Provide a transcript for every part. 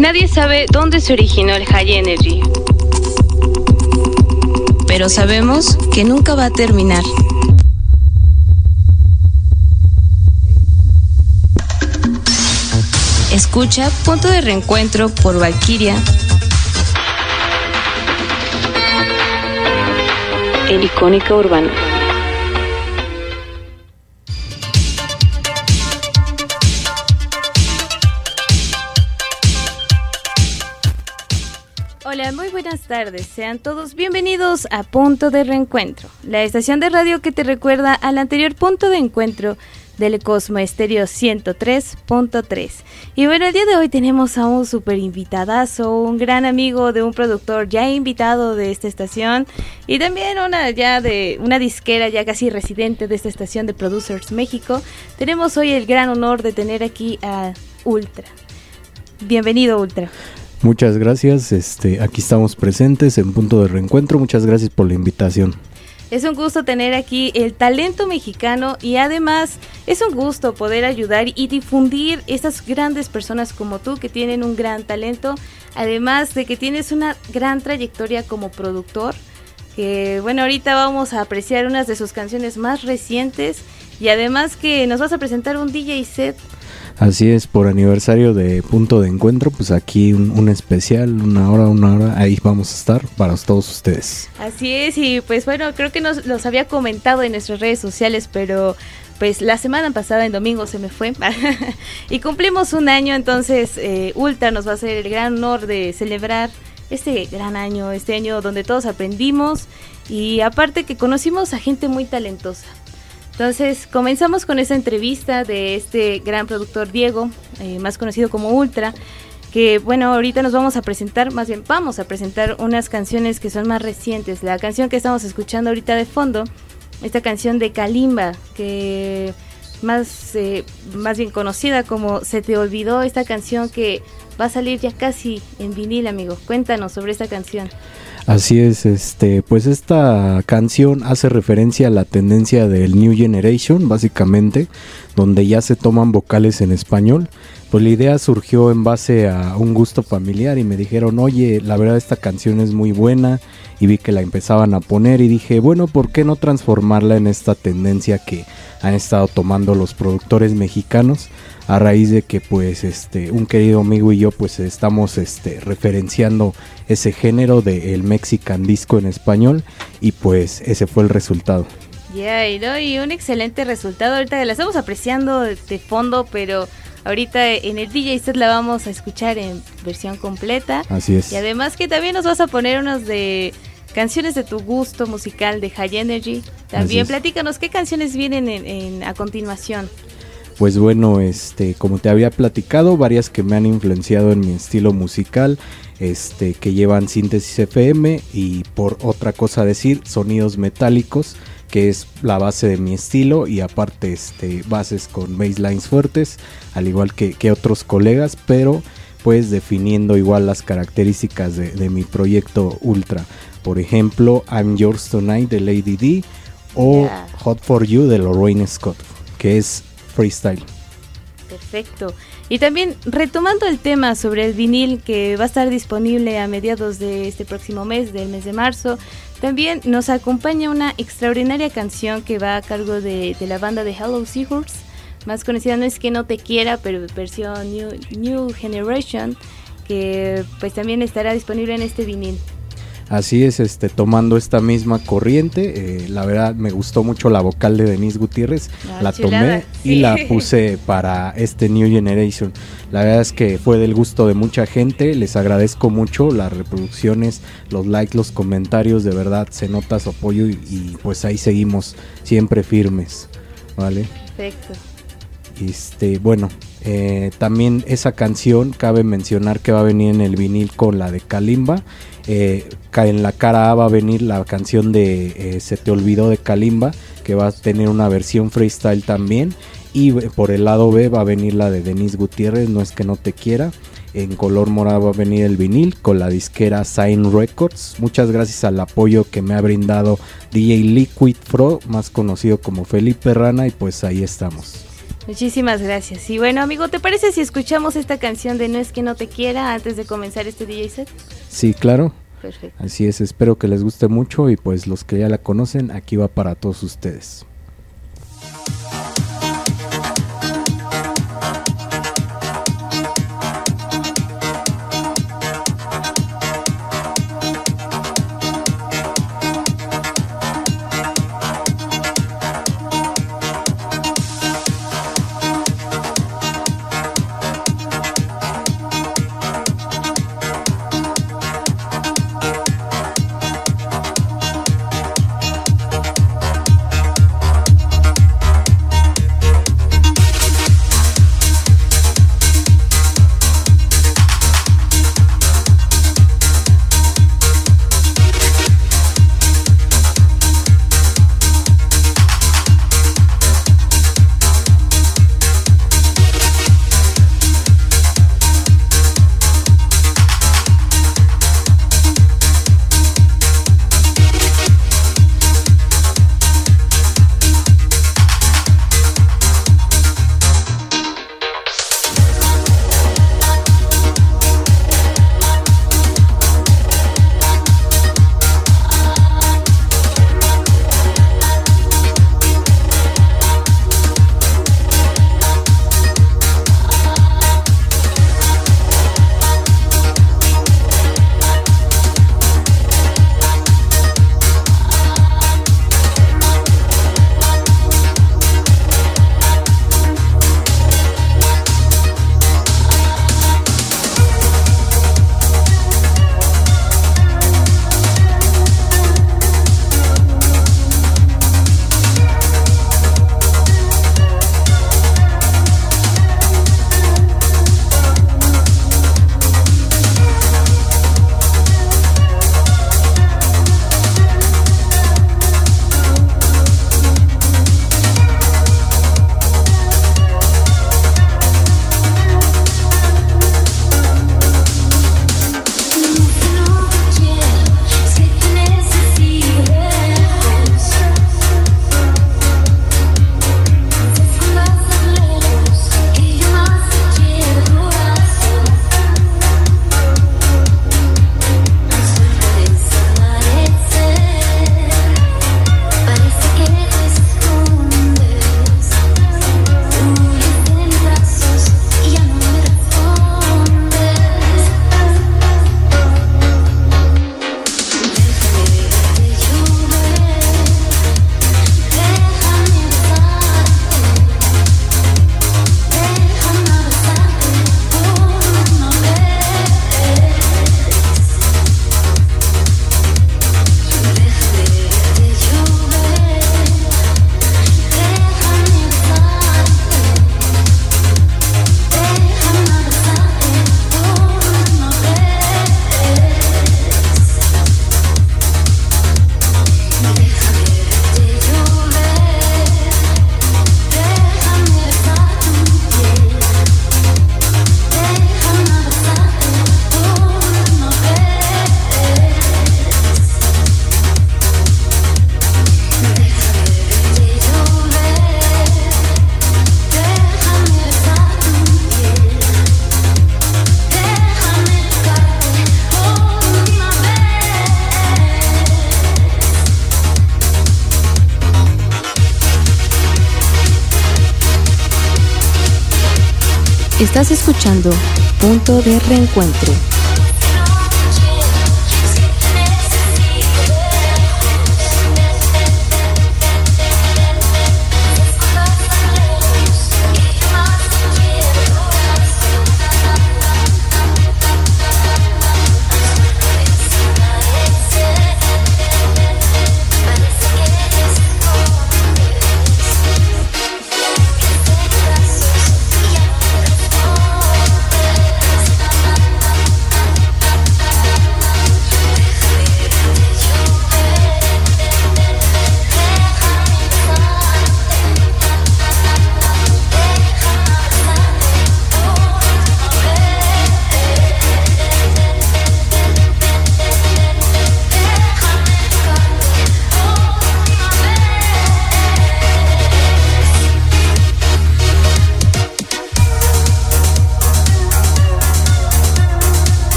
Nadie sabe dónde se originó el High Energy. Pero sabemos que nunca va a terminar. Escucha Punto de Reencuentro por Valkyria. El icónica urbana. Tardes. Sean todos bienvenidos a Punto de Reencuentro, la estación de radio que te recuerda al anterior punto de encuentro del Cosmo Estéreo 103.3. Y bueno, el día de hoy tenemos a un super invitadazo, un gran amigo de un productor ya invitado de esta estación y también una ya de una disquera ya casi residente de esta estación de Producers México. Tenemos hoy el gran honor de tener aquí a Ultra. Bienvenido Ultra. Muchas gracias, este, aquí estamos presentes en punto de reencuentro, muchas gracias por la invitación. Es un gusto tener aquí el talento mexicano y además es un gusto poder ayudar y difundir estas grandes personas como tú que tienen un gran talento, además de que tienes una gran trayectoria como productor, que bueno, ahorita vamos a apreciar unas de sus canciones más recientes y además que nos vas a presentar un DJ set Así es, por aniversario de Punto de Encuentro, pues aquí un, especial, una hora, una hora, ahí vamos a estar para todos ustedes. Así es, y pues bueno, creo que nos los había comentado en nuestras redes sociales, pero pues la semana pasada en domingo se me fue y cumplimos un año, entonces eh, Ultra nos va a hacer el gran honor de celebrar este gran año, este año donde todos aprendimos y aparte que conocimos a gente muy talentosa. Entonces comenzamos con esa entrevista de este gran productor Diego, eh, más conocido como Ultra, que bueno, ahorita nos vamos a presentar, más bien vamos a presentar unas canciones que son más recientes. La canción que estamos escuchando ahorita de fondo, esta canción de Kalimba, que más, eh, más bien conocida como Se te olvidó, esta canción que va a salir ya casi en vinil, amigo. Cuéntanos sobre esta canción. Así es, este, pues esta canción hace referencia a la tendencia del New Generation, básicamente, donde ya se toman vocales en español. Pues la idea surgió en base a un gusto familiar y me dijeron, oye, la verdad esta canción es muy buena y vi que la empezaban a poner y dije, bueno, ¿por qué no transformarla en esta tendencia que han estado tomando los productores mexicanos? a raíz de que pues este un querido amigo y yo pues estamos este referenciando ese género del Mexican disco en español y pues ese fue el resultado. Ya, y, un excelente resultado. Ahorita la estamos apreciando de, fondo, pero ahorita en el DJ set la vamos a escuchar en versión completa. Así es. Y además que también nos vas a poner unos de canciones de tu gusto musical de High Energy. También platícanos qué canciones vienen en, a continuación pues bueno, este, como te había platicado, varias que me han influenciado en mi estilo musical, este, que llevan síntesis FM y por otra cosa decir, sonidos metálicos, que es la base de mi estilo y aparte este, bases con basslines fuertes, al igual que, otros colegas, pero pues definiendo igual las características de, mi proyecto Ultra. Por ejemplo, I'm Yours Tonight de Lady D o Hot for You de Lorraine Scott, que es freestyle. Perfecto. Y también retomando el tema sobre el vinil que va a estar disponible a mediados de este próximo mes, del mes de marzo, también nos acompaña una extraordinaria canción que va a cargo de, la banda de Hello Seahorse, más conocida no es que no te quiera, pero versión New, New Generation, que pues también estará disponible en este vinil. Así es, este, tomando esta misma corriente, eh, la verdad me gustó mucho la vocal de Denise Gutiérrez, ah, la tomé y la puse para este New Generation. La verdad es que fue del gusto de mucha gente, les agradezco mucho las reproducciones, los likes, los comentarios, de verdad se nota su apoyo y, pues ahí seguimos siempre firmes, ¿vale? Perfecto. Este, bueno, eh, también esa canción cabe mencionar que va a venir en el vinil con la de Kalimba eh, en la cara A va a venir la canción de eh, Se te olvidó de Kalimba, que va a tener una versión freestyle también. Y por el lado B va a venir la de Denise Gutiérrez, No es que no te quiera. En color morado va a venir el vinil con la disquera Sign Records. Muchas gracias al apoyo que me ha brindado DJ Liquid Pro, más conocido como Felipe Rana, y pues ahí estamos. Muchísimas gracias. Y bueno, amigo, ¿te parece si escuchamos esta canción de No es que no te quiera antes de comenzar este DJ set? Sí, claro. Perfecto. Así es, espero que les guste mucho y pues los que ya la conocen, aquí va para todos ustedes. Estás escuchando Punto de Reencuentro.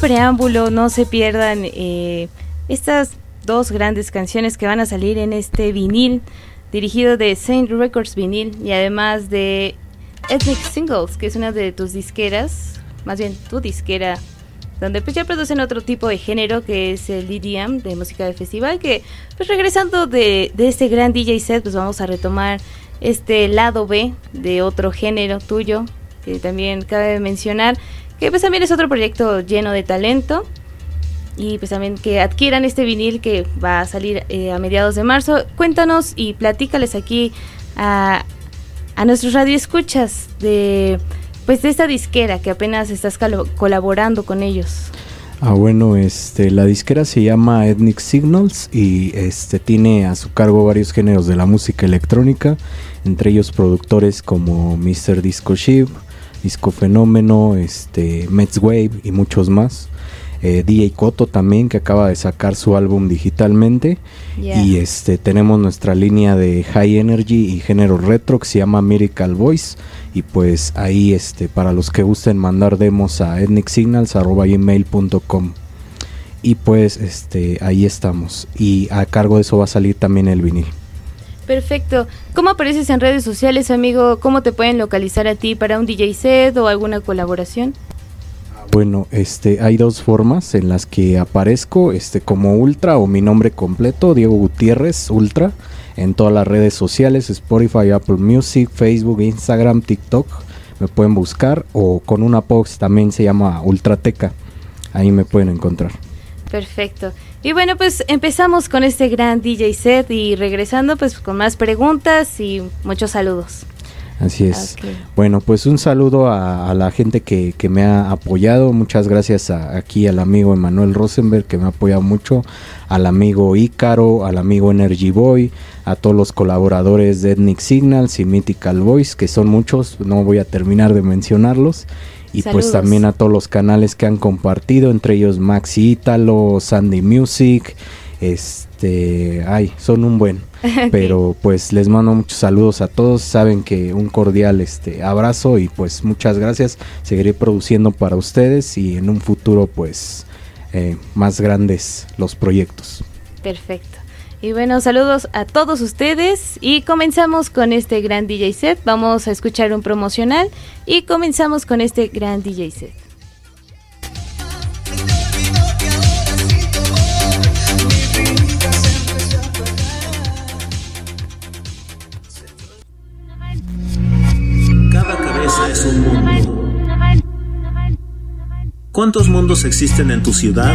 Preámbulo, no se pierdan eh, estas dos grandes canciones que van a salir en este vinil dirigido de Saint Records Vinil y además de Ethnic Singles, que es una de tus disqueras, más bien tu disquera, donde pues ya producen otro tipo de género que es el EDM de música de festival, que pues regresando de, de este gran DJ set, pues vamos a retomar este lado B de otro género tuyo, que también cabe mencionar, que pues también es otro proyecto lleno de talento y pues también que adquieran este vinil que va a salir eh, a mediados de marzo. Cuéntanos y platícales aquí a, a nuestros radioescuchas de pues de esta disquera que apenas estás colaborando con ellos. Ah, bueno, este, la disquera se llama Ethnic Signals y este tiene a su cargo varios géneros de la música electrónica, entre ellos productores como Mr. Disco Ship, Disco Fenómeno, este, Mets Wave y muchos más. Eh, DJ Koto también que acaba de sacar su álbum digitalmente. Y este tenemos nuestra línea de high energy y género retro que se llama Miracle Voice. Y pues ahí este para los que gusten mandar demos a ethnicsignals@gmail.com y pues este ahí estamos. Y a cargo de eso va a salir también el vinil. Perfecto. ¿Cómo apareces en redes sociales, amigo? ¿Cómo te pueden localizar a ti para un DJ set o alguna colaboración? Bueno, este, hay dos formas en las que aparezco, este, como Ultra o mi nombre completo, Diego Gutiérrez Ultra, en todas las redes sociales, Spotify, Apple Music, Facebook, Instagram, TikTok, me pueden buscar o con una box también se llama Ultrateca, ahí me pueden encontrar. Perfecto. Y bueno, pues empezamos con este gran DJ set y regresando pues con más preguntas y muchos saludos. Así es. Bueno, pues un saludo a, la gente que, me ha apoyado. Muchas gracias aquí al amigo Emanuel Rosenberg que me ha apoyado mucho, al amigo Ícaro, al amigo Energy Boy, a todos los colaboradores de Ethnic Signals y Mythical Voice, que son muchos, no voy a terminar de mencionarlos. Y pues también a todos los canales que han compartido, entre ellos Maxi Ítalo, Sandy Music, este, ay, son un buen. Pero pues les mando muchos saludos a todos. Saben que un cordial este abrazo y pues muchas gracias. Seguiré produciendo para ustedes y en un futuro pues eh, más grandes los proyectos. Perfecto. Y bueno, saludos a todos ustedes y comenzamos con este gran DJ set. Vamos a escuchar un promocional y comenzamos con este gran DJ set. es un mundo. ¿Cuántos mundos existen en tu ciudad?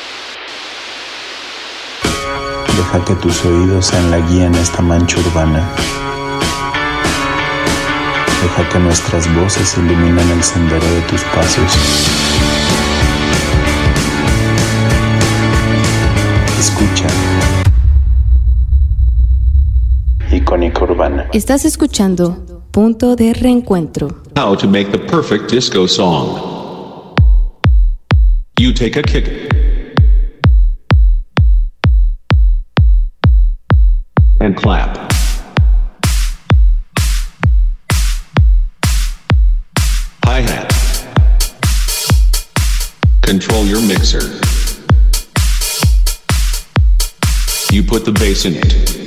Deja que tus oídos sean la guía en esta mancha urbana. Deja que nuestras voces iluminen el sendero de tus pasos. Escucha. Icónica Urbana. Estás escuchando Punto de reencuentro. How to make the perfect disco song. You take a kick. And clap. Hi-hat. Control your mixer. You put the bass in it.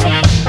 Yeah.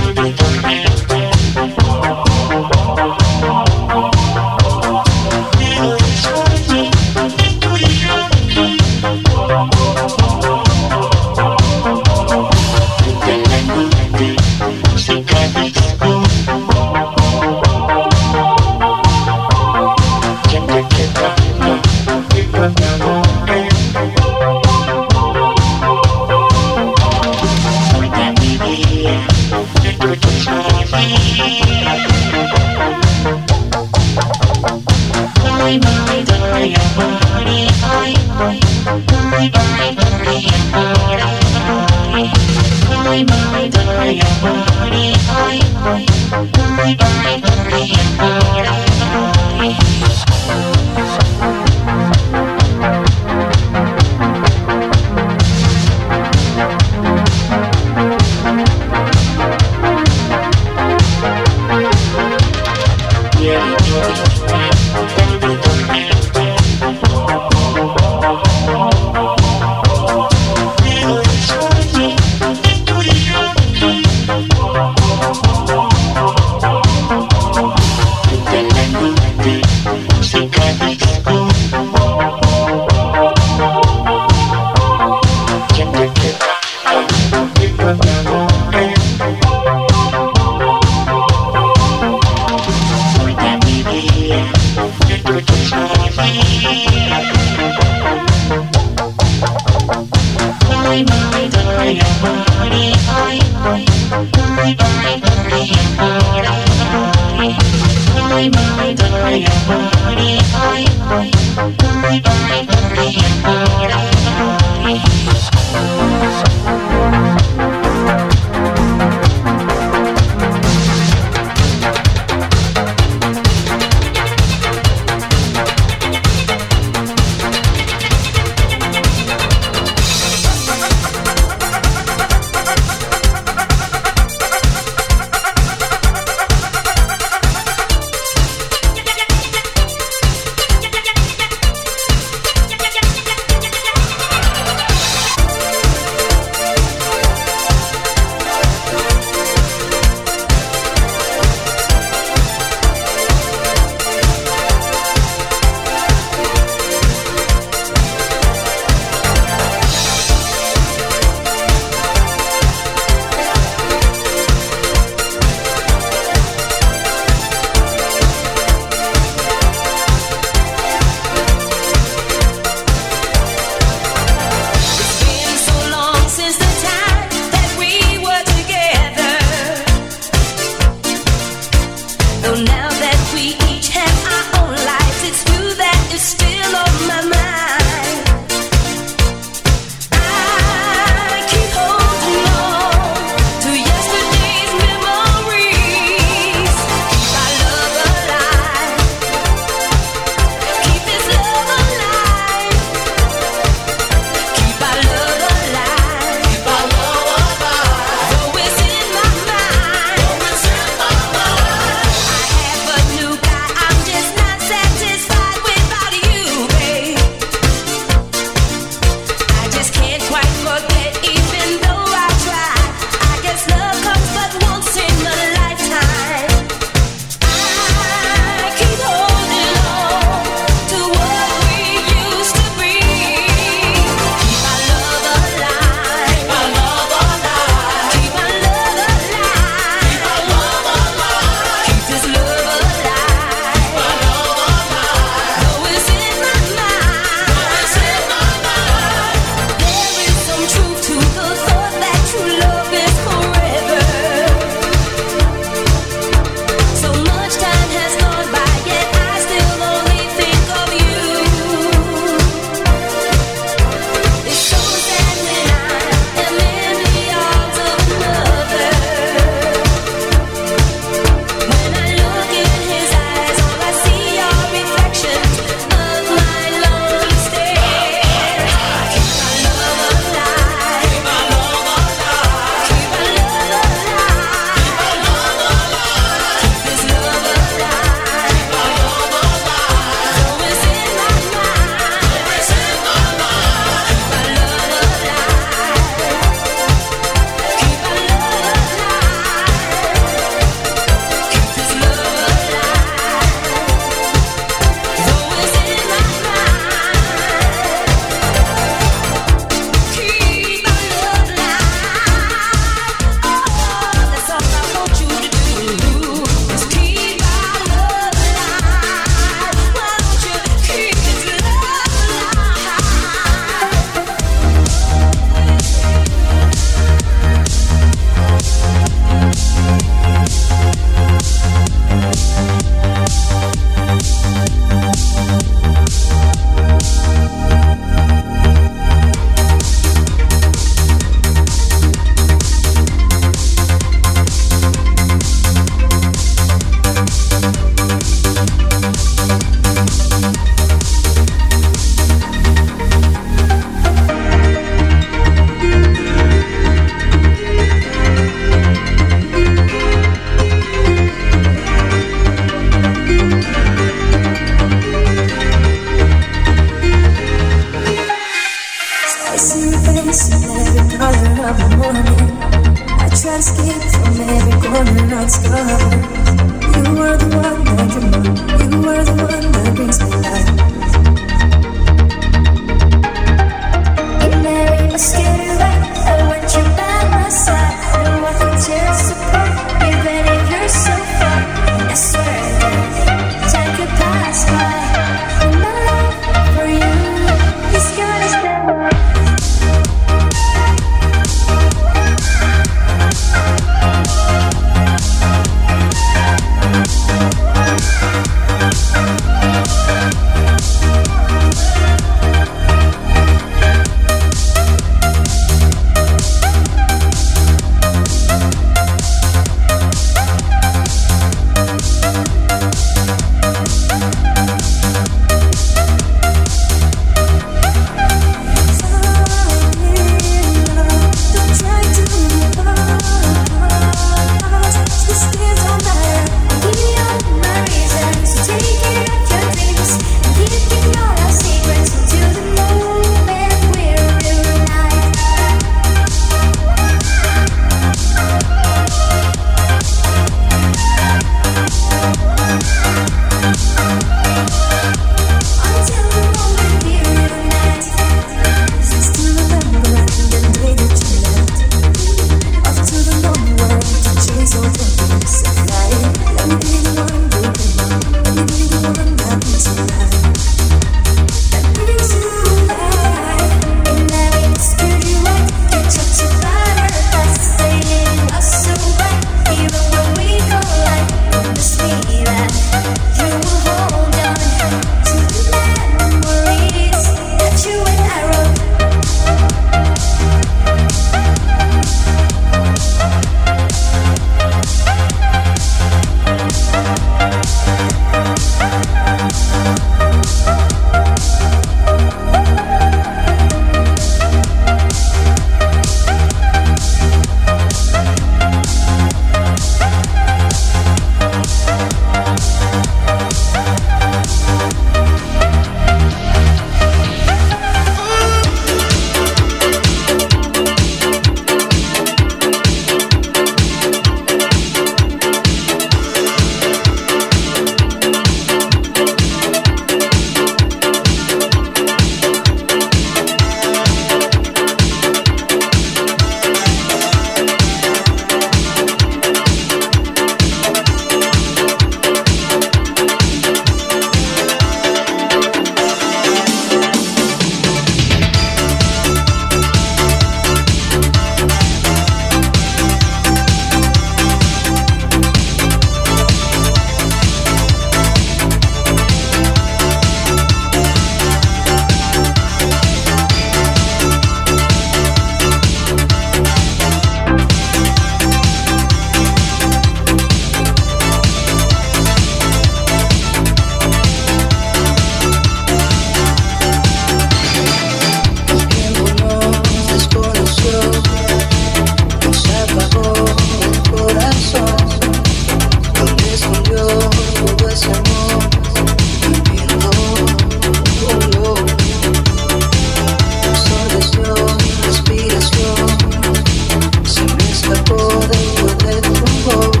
de tu voz.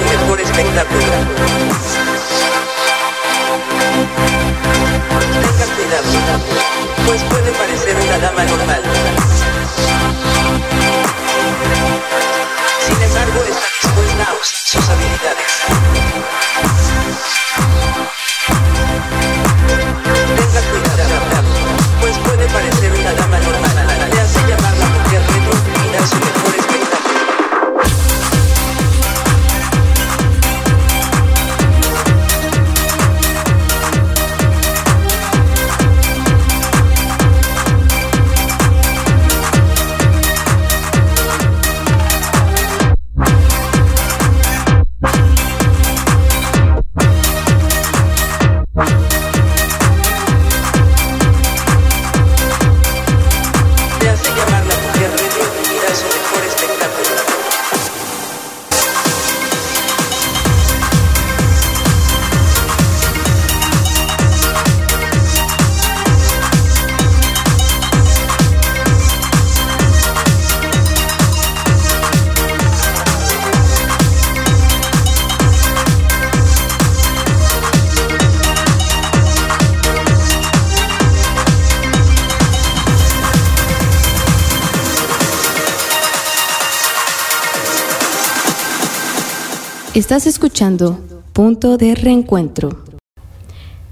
su mejor espectáculo. Tenga cuidado, pues puede parecer una dama normal. Sin embargo, está dispuesta a usar sus habilidades. Estás escuchando Punto de Reencuentro.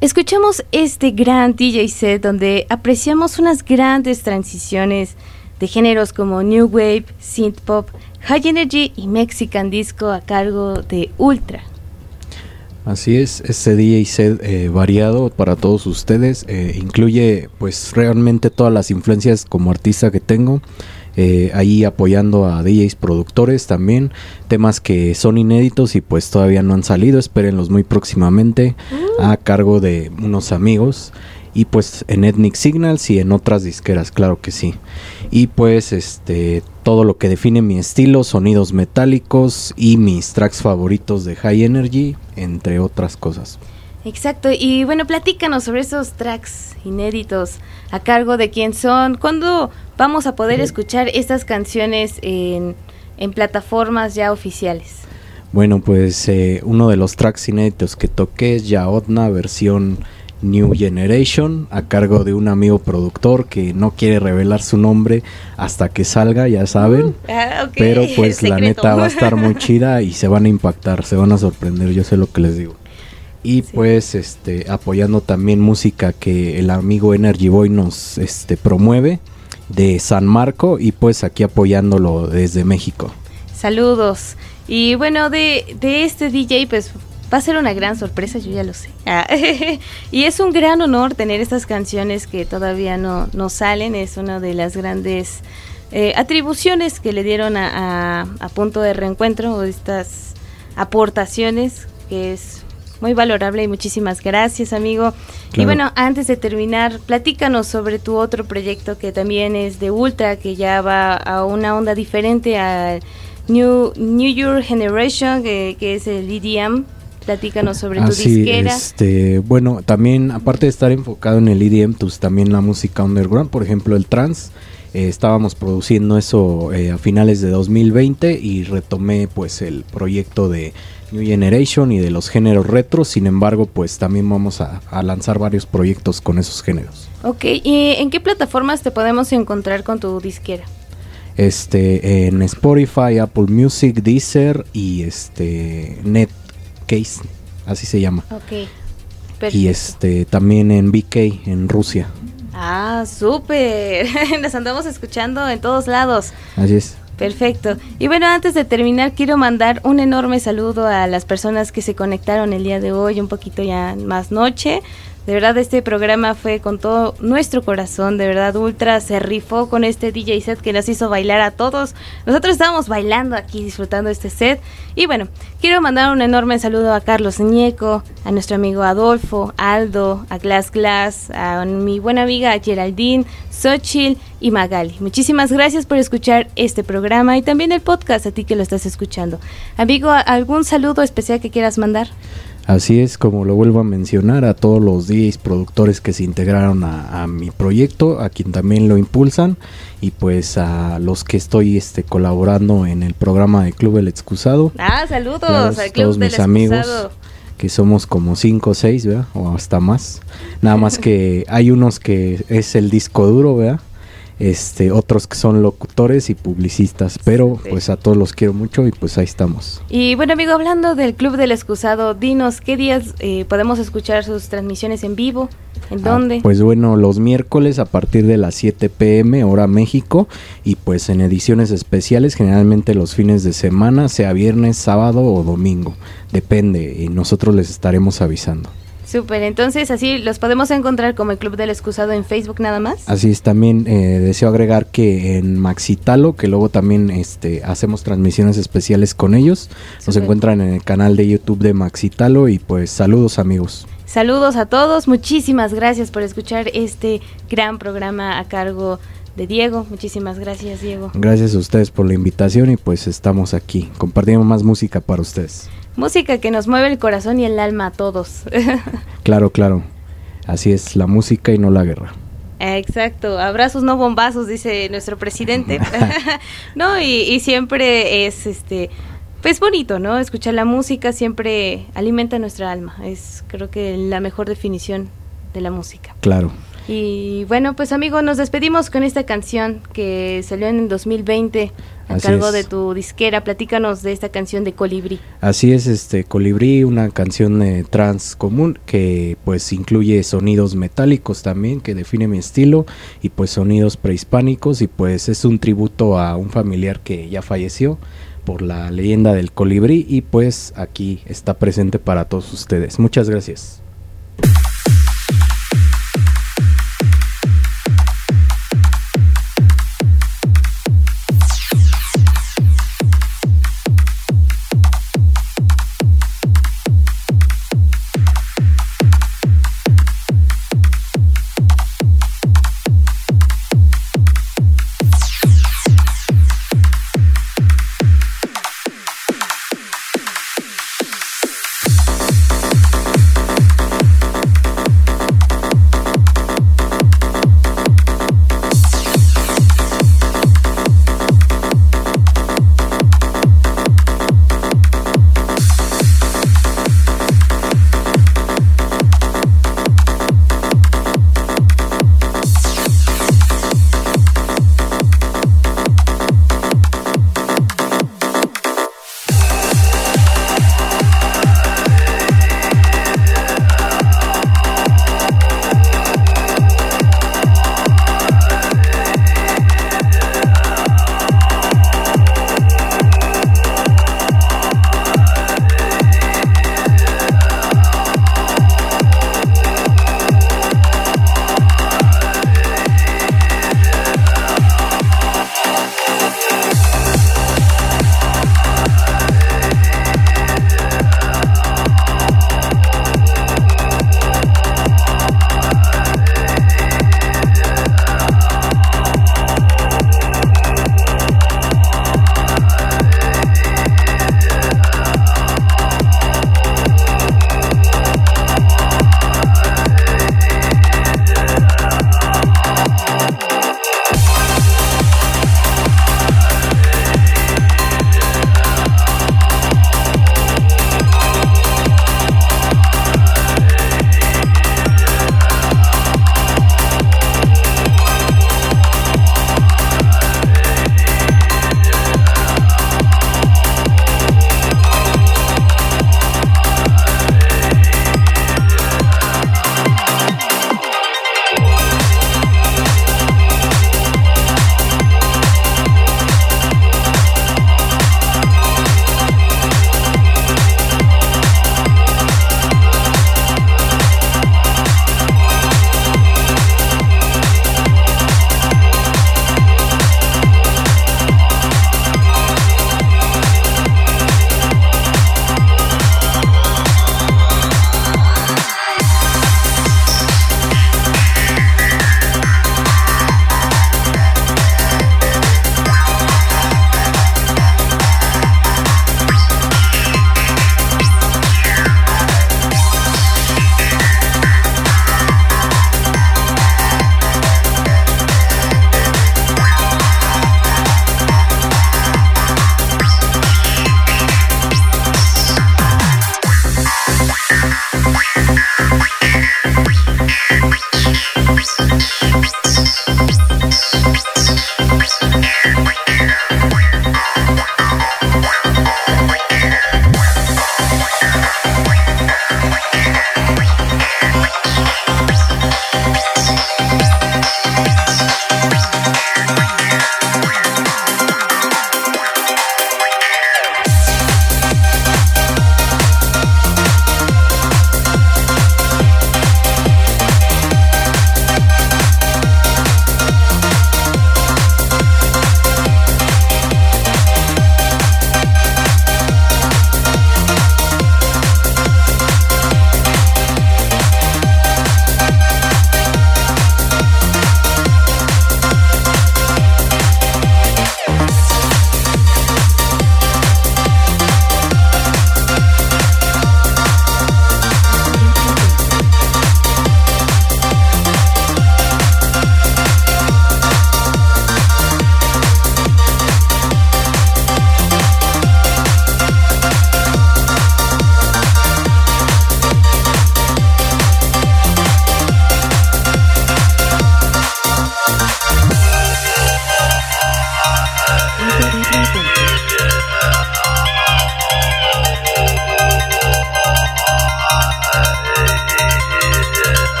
Escuchamos este gran DJ set donde apreciamos unas grandes transiciones de géneros como New Wave, Synth Pop, High Energy y Mexican Disco a cargo de Ultra. Así es, este DJ set eh, variado para todos ustedes eh, incluye pues realmente todas las influencias como artista que tengo. Eh, ahí apoyando a DJs productores también, temas que son inéditos y pues todavía no han salido, espérenlos muy próximamente a cargo de unos amigos y pues en Ethnic Signals y en otras disqueras, claro que sí. Y pues este todo lo que define mi estilo, sonidos metálicos y mis tracks favoritos de High Energy, entre otras cosas. Exacto, y bueno, platícanos sobre esos tracks inéditos, a cargo de quién son, cuándo vamos a poder escuchar estas canciones en, en plataformas ya oficiales. Bueno, pues eh, uno de los tracks inéditos que toqué es Yaotna versión New Generation a cargo de un amigo productor que no quiere revelar su nombre hasta que salga, ya saben. Ah, ok, Pero pues la neta va a estar muy chida y se van a impactar, se van a sorprender, yo sé lo que les digo. Y pues este apoyando también música que el amigo Energy Boy nos este promueve de San Marco y pues aquí apoyándolo desde México. Saludos. Y bueno, de, de este DJ, pues va a ser una gran sorpresa, yo ya lo sé. Ah, y es un gran honor tener estas canciones que todavía no, no salen. Es una de las grandes eh, atribuciones que le dieron a, a- punto de reencuentro, estas aportaciones, que es muy valorable y muchísimas gracias, amigo. Y bueno, antes de terminar, platícanos sobre tu otro proyecto que también es de Ultra, que ya va a una onda diferente al New, New Year Generation, que, que es el EDM. Platícanos sobre tu Así, disquera. este, bueno, también aparte de estar enfocado en el EDM, pues también la música underground, por ejemplo el trance, eh, estábamos produciendo eso eh, a finales de 2020 y retomé pues el proyecto de New Generation y de los géneros retro, sin embargo pues también vamos a, a lanzar varios proyectos con esos géneros. Ok, ¿y en qué plataformas te podemos encontrar con tu disquera? Este, en Spotify, Apple Music, Deezer y este Netcase, así se llama. Ok, perfecto. Y este también en BK en Rusia. Ah, súper. Nos andamos escuchando en todos lados. Así es. Perfecto. Y bueno, antes de terminar, quiero mandar un enorme saludo a las personas que se conectaron el día de hoy, un poquito ya más noche. De verdad, este programa fue con todo nuestro corazón. De verdad, Ultra se rifó con este DJ set que nos hizo bailar a todos. Nosotros estábamos bailando aquí, disfrutando este set. Y bueno, quiero mandar un enorme saludo a Carlos Ñeco, a nuestro amigo Adolfo, Aldo, a Glass Glass, a mi buena amiga Geraldine, Xochitl y Magali. Muchísimas gracias por escuchar este programa y también el podcast a ti que lo estás escuchando. Amigo, ¿algún saludo especial que quieras mandar? Así es, como lo vuelvo a mencionar, a todos los DJs productores que se integraron a, a mi proyecto, a quien también lo impulsan, y pues a los que estoy este, colaborando en el programa de Club El Excusado. Ah, saludos Claro, al Club todos del mis amigos que somos como 5 o 6, ¿verdad? O hasta más. Nada más que hay unos que es el disco duro, ¿verdad? Este, otros que son locutores y publicistas, pero pues a todos los quiero mucho y pues ahí estamos. Y bueno, amigo, hablando del Club del Excusado, dinos qué días eh, podemos escuchar sus transmisiones en vivo, en dónde. Ah, pues bueno, los miércoles a partir de las 7 pm hora México y pues en ediciones especiales generalmente los fines de semana, sea viernes, sábado o domingo, depende y nosotros les estaremos avisando. Súper, entonces así los podemos encontrar como el Club del Excusado en Facebook nada más. Así es, también eh, deseo agregar que en Maxitalo, que luego también este, hacemos transmisiones especiales con ellos, nos encuentran en el canal de YouTube de Maxitalo y pues saludos amigos. Saludos a todos, muchísimas gracias por escuchar este gran programa a cargo de Diego. Muchísimas gracias, Diego. Gracias a ustedes por la invitación y pues estamos aquí compartiendo más música para ustedes. Música que nos mueve el corazón y el alma a todos. Claro, claro. Así es, la música y no la guerra. Exacto, abrazos no bombazos, dice nuestro presidente. no, y, y siempre es este pues bonito, ¿no? Escuchar la música siempre alimenta nuestra alma. Es creo que la mejor definición de la música. Claro. Y bueno, pues amigo, nos despedimos con esta canción que salió en el 2020 a Así cargo es. de tu disquera. Platícanos de esta canción de Colibrí. Así es, este Colibrí, una canción eh, trans común que pues incluye sonidos metálicos también, que define mi estilo, y pues sonidos prehispánicos, y pues es un tributo a un familiar que ya falleció por la leyenda del colibrí, y pues aquí está presente para todos ustedes. Muchas gracias.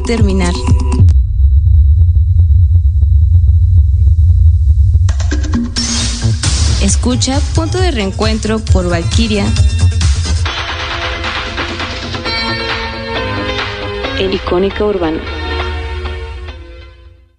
Terminar. Escucha Punto de Reencuentro por Valkyria El icónica urbana.